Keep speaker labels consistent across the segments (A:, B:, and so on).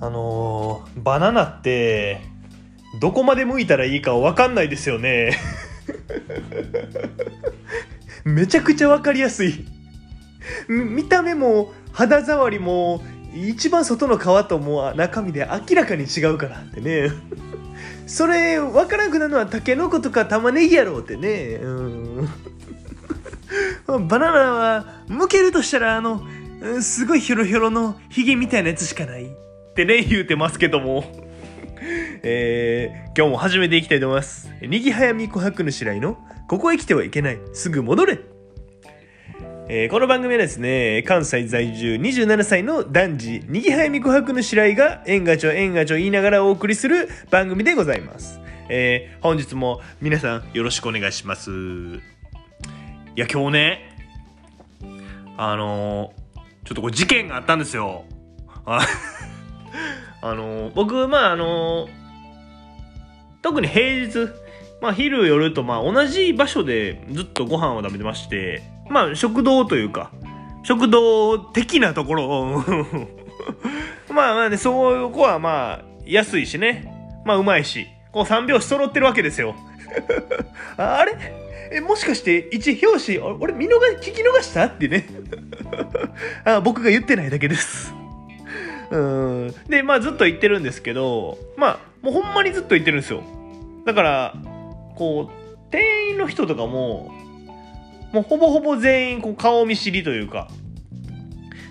A: あのーバナナってどこまで剥いたらいいか分かんないですよね。めちゃくちゃ分かりやすい。見た目も肌触りも一番外の皮とも中身で明らかに違うからってね。それ分からなくなるのはタケノコとか玉ねぎやろうってね。うん。バナナは剥けるとしたらあのすごいヒョロヒョロのヒゲみたいなやつしかない。ってね言うてますけどもえー、今日も始めていきたいと思いますにぎはやみ琥珀主来のここへ来てはいけないすぐ戻れえーこの番組はですね、関西在住27歳の男児、にぎはやみ琥珀の白井が、縁がちょ縁がちょ言いながらお送りする番組でございます。えー本日も皆さんよろしくお願いします。いや、今日ね、あのーちょっとこれ事件があったんですよ。あの僕、まあ、あの特に平日、まあ、昼夜とまあ同じ場所でずっとご飯を食べてまして、まあ、食堂というか、食堂的なところ まあまあね、そういう子はまあ、安いしね、まあうまいし、こう三拍子揃ってるわけですよ。あれ？え、もしかして一拍子、俺見逃聞き逃した？ってね。あ僕が言ってないだけです。うん。で、まあずっと言ってるんですけど、まあ、もうほんまにずっと言ってるんですよ。だから、こう、店員の人とかも、もうほぼほぼ全員こう顔見知りというか。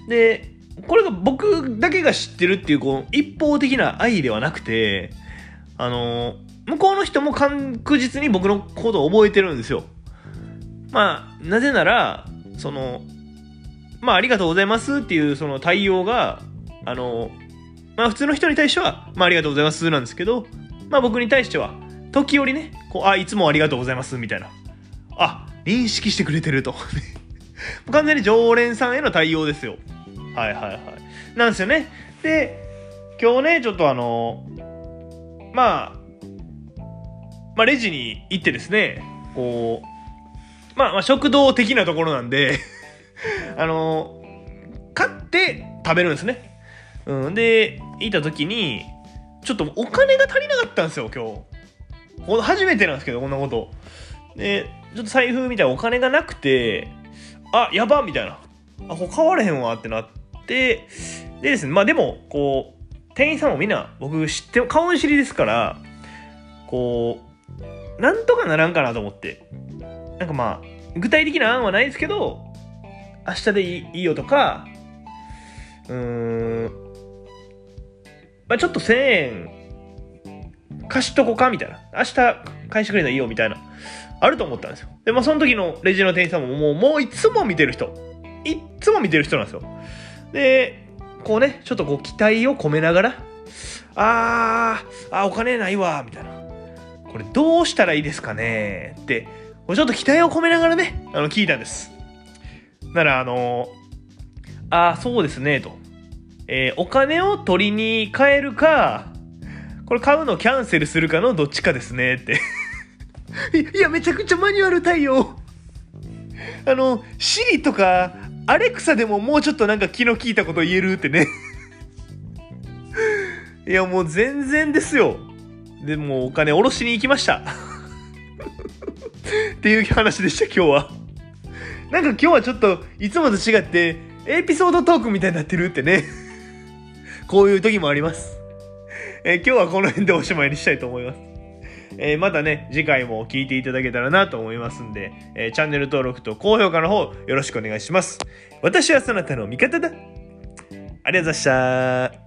A: で、これが僕だけが知ってるっていうこう一方的な愛ではなくて、あの、向こうの人も確実に僕のことを覚えてるんですよ。まあ、なぜなら、その、まあ、ありがとうございますっていうその対応が、あの、まあ、普通の人に対しては、まあ、ありがとうございますなんですけど、まあ、僕に対しては、時折ね、こう、あ、いつもありがとうございますみたいな。あ、認識してくれてると。完全に常連さんへの対応ですよ。はいはいはい。なんですよね。で、今日ね、ちょっとあの、まあ、まあ、レジに行ってですね、こう、まあ、まあ、食堂的なところなんで、あの、買って食べるんですね。うん。で、行った時に、ちょっとお金が足りなかったんですよ、今日。こ初めてなんですけど、こんなこと。で、ちょっと財布みたいなお金がなくて、あ、やばみたいな。あ、これ買われへんわってなって、でですね、まあでも、こう、店員さんもみんな僕知って、顔見知りですから、こう、なんとかならんかなと思って。なんかまあ、具体的な案はないですけど、明日でいいよとか、うーん、まあちょっと1000円貸しとこかみたいな。明日返してくれたらいいよみたいな。あると思ったんですよ。で、まあその時のレジの店員さんももう、もういつも見てる人。いつも見てる人なんですよ。で、こうね、ちょっとこう期待を込めながら、あー、あーお金ないわ、みたいな。これどうしたらいいですかね？って、これちょっと期待を込めながらね、あの、聞いたんです。なら、あのあー、そうですね、と。えーお金を取りに帰るか、これ買うのキャンセルするかのどっちかですね、って。いや、めちゃくちゃマニュアル対応。あの、シリとか、アレクサでももうちょっとなんか気の利いたこと言えるってね。いや、もう全然ですよ。でもお金下ろしに行きました。っていう話でした、今日は。なんか今日はちょっといつもと違って、エピソードトークみたいになってるってね。こういう時もあります。え今日はこの辺でおしまいにしたいと思います。えまたね、次回も聞いていただけたらなと思いますんで、えチャンネル登録と高評価の方よろしくお願いします。私はそなたの味方だ。ありがとうございました。